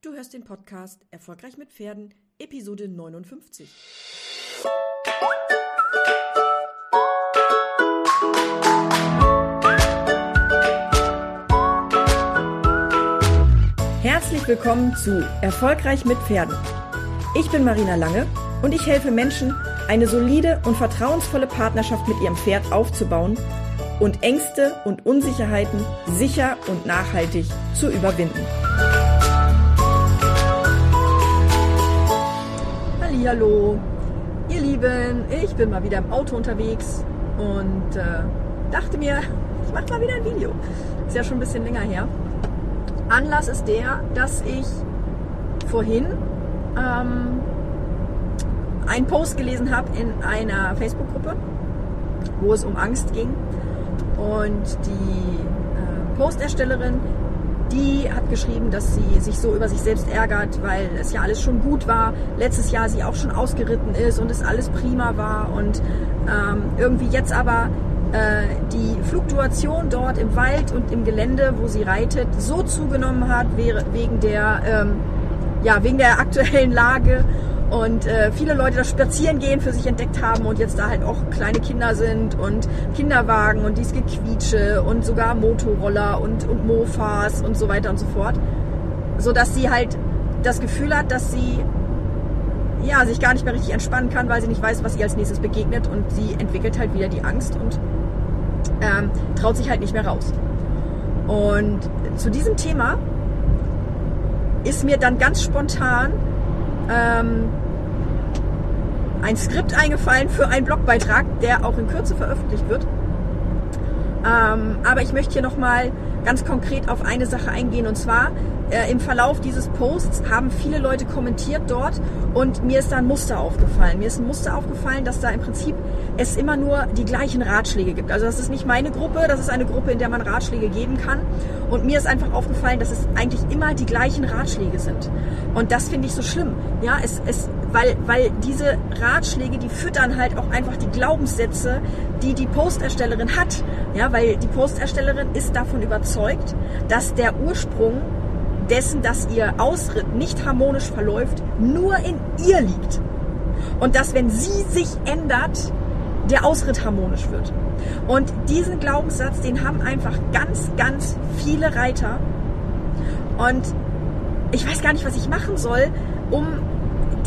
Du hörst den Podcast Erfolgreich mit Pferden, Episode 59. Herzlich willkommen zu Erfolgreich mit Pferden. Ich bin Marina Lange und ich helfe Menschen, eine solide und vertrauensvolle Partnerschaft mit ihrem Pferd aufzubauen und Ängste und Unsicherheiten sicher und nachhaltig zu überwinden. Hallo, ihr Lieben, ich bin mal wieder im Auto unterwegs und äh, dachte mir, ich mache mal wieder ein Video. Ist ja schon ein bisschen länger her. Anlass ist der, dass ich vorhin ähm, einen Post gelesen habe in einer Facebook-Gruppe, wo es um Angst ging. Und die äh, Posterstellerin, die hat geschrieben, dass sie sich so über sich selbst ärgert, weil es ja alles schon gut war. Letztes Jahr sie auch schon ausgeritten ist und es alles prima war. Und ähm, irgendwie jetzt aber äh, die Fluktuation dort im Wald und im Gelände, wo sie reitet, so zugenommen hat wegen der, ähm, ja, wegen der aktuellen Lage und äh, viele Leute das Spazierengehen für sich entdeckt haben und jetzt da halt auch kleine Kinder sind und Kinderwagen und dies Gequietsche und sogar Motorroller und, und Mofas und so weiter und so fort. So dass sie halt das Gefühl hat, dass sie ja, sich gar nicht mehr richtig entspannen kann, weil sie nicht weiß, was ihr als nächstes begegnet und sie entwickelt halt wieder die Angst und ähm, traut sich halt nicht mehr raus. Und zu diesem Thema ist mir dann ganz spontan ähm, ein Skript eingefallen für einen Blogbeitrag, der auch in Kürze veröffentlicht wird. Ähm, aber ich möchte hier nochmal ganz konkret auf eine Sache eingehen und zwar äh, im Verlauf dieses Posts haben viele Leute kommentiert dort und mir ist da ein Muster aufgefallen. Mir ist ein Muster aufgefallen, dass da im Prinzip es immer nur die gleichen Ratschläge gibt. Also das ist nicht meine Gruppe, das ist eine Gruppe, in der man Ratschläge geben kann. Und mir ist einfach aufgefallen, dass es eigentlich immer die gleichen Ratschläge sind. Und das finde ich so schlimm. Ja, es, es, weil, weil diese Ratschläge, die füttern halt auch einfach die Glaubenssätze, die die Posterstellerin hat. Ja, weil die Posterstellerin ist davon überzeugt, dass der Ursprung dessen, dass ihr Ausritt nicht harmonisch verläuft, nur in ihr liegt. Und dass, wenn sie sich ändert, der Ausritt harmonisch wird. Und diesen Glaubenssatz, den haben einfach ganz, ganz viele Reiter. Und ich weiß gar nicht, was ich machen soll, um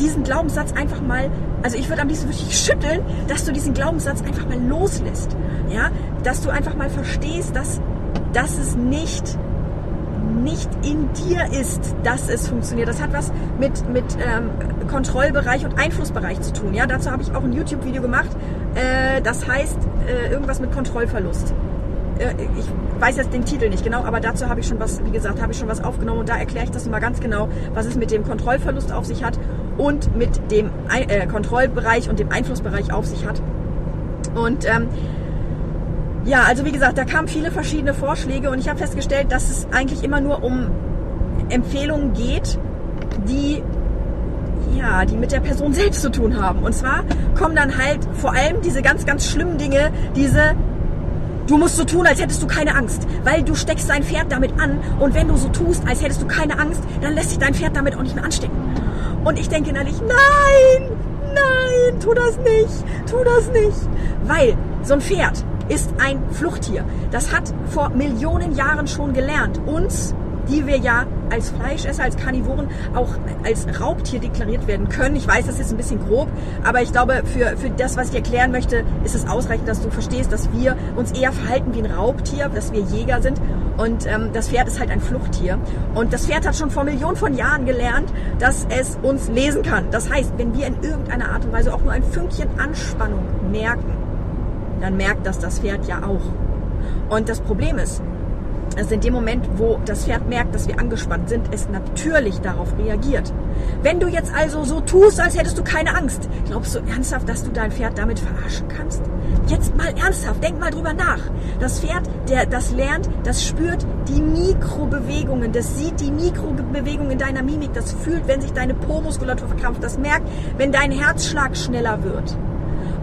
diesen Glaubenssatz einfach mal, also ich würde am liebsten wirklich schütteln, dass du diesen Glaubenssatz einfach mal loslässt. Ja, dass du einfach mal verstehst, dass, dass es nicht nicht in dir ist, dass es funktioniert. Das hat was mit, mit ähm, Kontrollbereich und Einflussbereich zu tun. Ja, dazu habe ich auch ein YouTube-Video gemacht. Äh, das heißt äh, irgendwas mit Kontrollverlust. Äh, ich weiß jetzt den Titel nicht genau, aber dazu habe ich schon was, wie gesagt, habe ich schon was aufgenommen und da erkläre ich das mal ganz genau, was es mit dem Kontrollverlust auf sich hat und mit dem äh, Kontrollbereich und dem Einflussbereich auf sich hat. Und ähm, ja, also wie gesagt, da kamen viele verschiedene Vorschläge und ich habe festgestellt, dass es eigentlich immer nur um Empfehlungen geht, die ja, die mit der Person selbst zu tun haben. Und zwar kommen dann halt vor allem diese ganz, ganz schlimmen Dinge, diese Du musst so tun, als hättest du keine Angst, weil du steckst dein Pferd damit an und wenn du so tust, als hättest du keine Angst, dann lässt sich dein Pferd damit auch nicht mehr anstecken. Und ich denke innerlich, nein, nein, tu das nicht, tu das nicht. Weil so ein Pferd, ist ein Fluchttier. Das hat vor Millionen Jahren schon gelernt, uns, die wir ja als Fleischesser, als Karnivoren auch als Raubtier deklariert werden können. Ich weiß, das ist ein bisschen grob, aber ich glaube, für, für das, was ich erklären möchte, ist es ausreichend, dass du verstehst, dass wir uns eher verhalten wie ein Raubtier, dass wir Jäger sind und ähm, das Pferd ist halt ein Fluchttier. Und das Pferd hat schon vor Millionen von Jahren gelernt, dass es uns lesen kann. Das heißt, wenn wir in irgendeiner Art und Weise auch nur ein Fünkchen Anspannung merken, dann merkt das das Pferd ja auch. Und das Problem ist, dass in dem Moment, wo das Pferd merkt, dass wir angespannt sind, es natürlich darauf reagiert. Wenn du jetzt also so tust, als hättest du keine Angst, glaubst du ernsthaft, dass du dein Pferd damit verarschen kannst? Jetzt mal ernsthaft, denk mal drüber nach. Das Pferd, der das lernt, das spürt die Mikrobewegungen, das sieht die Mikrobewegungen deiner Mimik, das fühlt, wenn sich deine Po-Muskulatur verkrampft, das merkt, wenn dein Herzschlag schneller wird.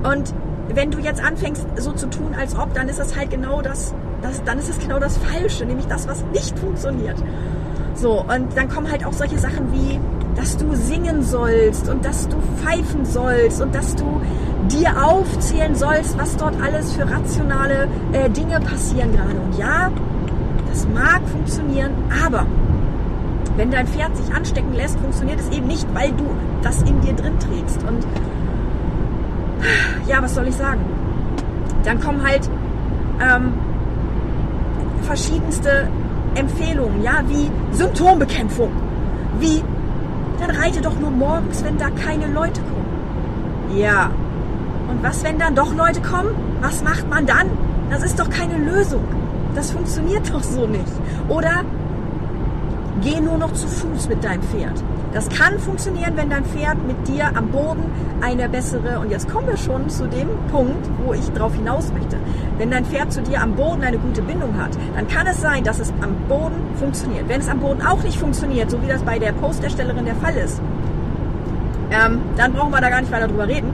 Und wenn du jetzt anfängst, so zu tun, als ob, dann ist das halt genau das, das dann ist es genau das Falsche, nämlich das, was nicht funktioniert. So, und dann kommen halt auch solche Sachen wie, dass du singen sollst und dass du pfeifen sollst und dass du dir aufzählen sollst, was dort alles für rationale äh, Dinge passieren gerade. Und ja, das mag funktionieren, aber wenn dein Pferd sich anstecken lässt, funktioniert es eben nicht, weil du das in dir drin trägst. Und ja, was soll ich sagen? Dann kommen halt ähm, verschiedenste Empfehlungen, ja, wie Symptombekämpfung, wie dann reite doch nur morgens, wenn da keine Leute kommen. Ja. Und was, wenn dann doch Leute kommen? Was macht man dann? Das ist doch keine Lösung. Das funktioniert doch so nicht. Oder geh nur noch zu Fuß mit deinem Pferd. Das kann funktionieren, wenn dein Pferd mit dir am Boden eine bessere, und jetzt kommen wir schon zu dem Punkt, wo ich drauf hinaus möchte. Wenn dein Pferd zu dir am Boden eine gute Bindung hat, dann kann es sein, dass es am Boden funktioniert. Wenn es am Boden auch nicht funktioniert, so wie das bei der Posterstellerin der Fall ist, ähm, dann brauchen wir da gar nicht weiter drüber reden,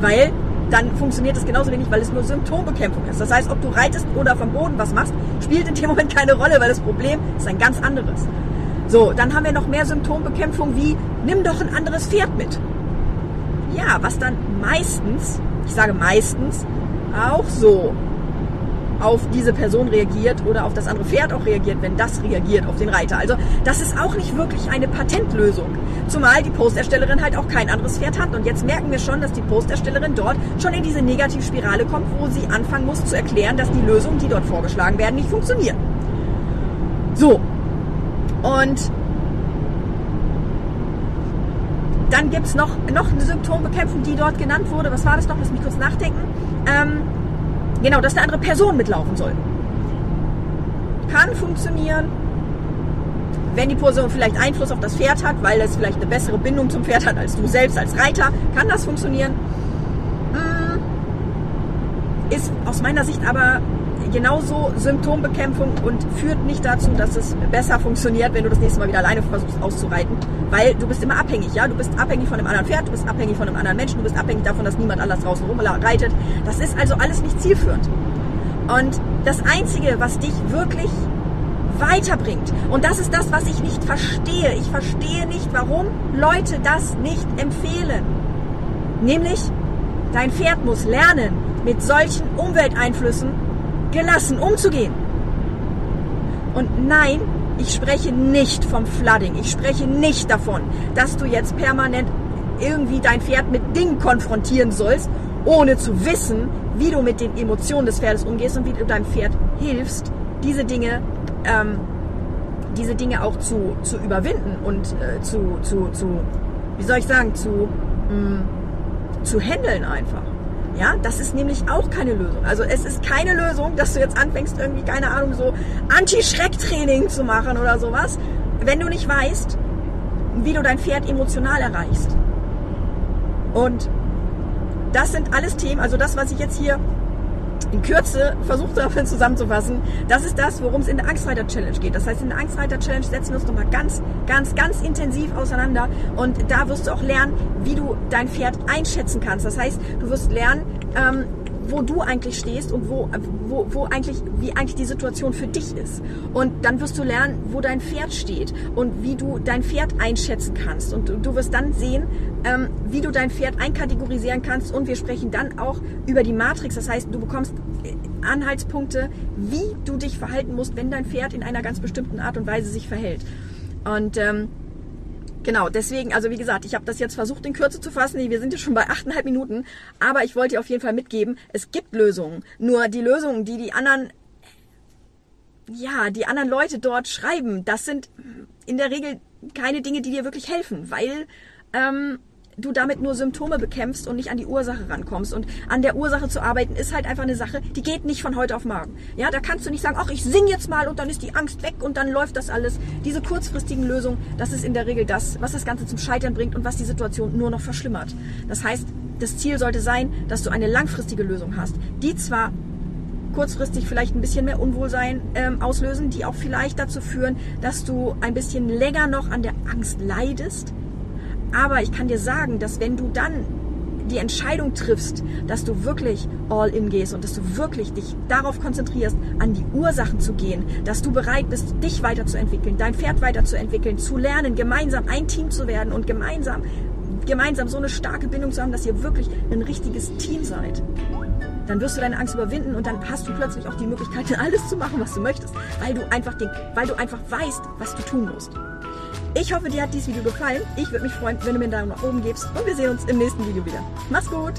weil dann funktioniert es genauso wenig, weil es nur Symptombekämpfung ist. Das heißt, ob du reitest oder vom Boden was machst, spielt in dem Moment keine Rolle, weil das Problem ist ein ganz anderes. So, dann haben wir noch mehr Symptombekämpfung wie, nimm doch ein anderes Pferd mit. Ja, was dann meistens, ich sage meistens, auch so auf diese Person reagiert oder auf das andere Pferd auch reagiert, wenn das reagiert auf den Reiter. Also das ist auch nicht wirklich eine Patentlösung. Zumal die Posterstellerin halt auch kein anderes Pferd hat. Und jetzt merken wir schon, dass die Posterstellerin dort schon in diese Negativspirale kommt, wo sie anfangen muss zu erklären, dass die Lösungen, die dort vorgeschlagen werden, nicht funktionieren. So, und dann gibt es noch, noch eine Symptombekämpfung, die dort genannt wurde. Was war das noch? Lass mich kurz nachdenken. Ähm, genau, dass eine andere Person mitlaufen soll. Kann funktionieren, wenn die Person vielleicht Einfluss auf das Pferd hat, weil es vielleicht eine bessere Bindung zum Pferd hat als du selbst als Reiter, kann das funktionieren. Hm, ist aus meiner Sicht aber genauso Symptombekämpfung und führt nicht dazu, dass es besser funktioniert, wenn du das nächste Mal wieder alleine versuchst auszureiten, weil du bist immer abhängig, ja, du bist abhängig von einem anderen Pferd, du bist abhängig von einem anderen Menschen, du bist abhängig davon, dass niemand anders draußen rumreitet. Das ist also alles nicht zielführend. Und das Einzige, was dich wirklich weiterbringt. Und das ist das, was ich nicht verstehe. Ich verstehe nicht, warum Leute das nicht empfehlen. Nämlich, dein Pferd muss lernen, mit solchen Umwelteinflüssen gelassen umzugehen. Und nein, ich spreche nicht vom Flooding. Ich spreche nicht davon, dass du jetzt permanent irgendwie dein Pferd mit Dingen konfrontieren sollst, ohne zu wissen, wie du mit den Emotionen des Pferdes umgehst und wie du deinem Pferd hilfst, diese Dinge, ähm, diese Dinge auch zu, zu überwinden und äh, zu, zu, zu, wie soll ich sagen, zu, mh, mm, zu handeln einfach. Ja, das ist nämlich auch keine Lösung. Also es ist keine Lösung, dass du jetzt anfängst, irgendwie, keine Ahnung, so Anti-Schreck-Training zu machen oder sowas, wenn du nicht weißt, wie du dein Pferd emotional erreichst. Und das sind alles Themen, also das, was ich jetzt hier in Kürze versucht habe zusammenzufassen, das ist das, worum es in der Angstreiter Challenge geht. Das heißt, in der Angstreiter Challenge setzen wir uns nochmal ganz, ganz, ganz intensiv auseinander und da wirst du auch lernen, wie du dein Pferd einschätzen kannst. Das heißt, du wirst lernen, ähm, wo du eigentlich stehst und wo, wo, wo eigentlich, wie eigentlich die Situation für dich ist. Und dann wirst du lernen, wo dein Pferd steht und wie du dein Pferd einschätzen kannst. Und du wirst dann sehen, ähm, wie du dein Pferd einkategorisieren kannst. Und wir sprechen dann auch über die Matrix. Das heißt, du bekommst äh, Anhaltspunkte, wie du dich verhalten musst, wenn dein Pferd in einer ganz bestimmten Art und Weise sich verhält. Und ähm, Genau, deswegen, also wie gesagt, ich habe das jetzt versucht in Kürze zu fassen. Wir sind jetzt schon bei achteinhalb Minuten, aber ich wollte dir auf jeden Fall mitgeben, es gibt Lösungen. Nur die Lösungen, die die anderen, ja, die anderen Leute dort schreiben, das sind in der Regel keine Dinge, die dir wirklich helfen, weil ähm, du damit nur Symptome bekämpfst und nicht an die Ursache rankommst. Und an der Ursache zu arbeiten ist halt einfach eine Sache, die geht nicht von heute auf morgen. Ja, da kannst du nicht sagen, ach, ich sing jetzt mal und dann ist die Angst weg und dann läuft das alles. Diese kurzfristigen Lösungen, das ist in der Regel das, was das Ganze zum Scheitern bringt und was die Situation nur noch verschlimmert. Das heißt, das Ziel sollte sein, dass du eine langfristige Lösung hast, die zwar kurzfristig vielleicht ein bisschen mehr Unwohlsein ähm, auslösen, die auch vielleicht dazu führen, dass du ein bisschen länger noch an der Angst leidest, aber ich kann dir sagen, dass wenn du dann die Entscheidung triffst, dass du wirklich all in gehst und dass du wirklich dich darauf konzentrierst, an die Ursachen zu gehen, dass du bereit bist, dich weiterzuentwickeln, dein Pferd weiterzuentwickeln, zu lernen, gemeinsam ein Team zu werden und gemeinsam gemeinsam so eine starke Bindung zu haben, dass ihr wirklich ein richtiges Team seid. Dann wirst du deine Angst überwinden und dann hast du plötzlich auch die Möglichkeit, alles zu machen, was du möchtest, weil du einfach, den, weil du einfach weißt, was du tun musst. Ich hoffe, dir hat dieses Video gefallen. Ich würde mich freuen, wenn du mir einen Daumen nach oben gibst und wir sehen uns im nächsten Video wieder. Mach's gut!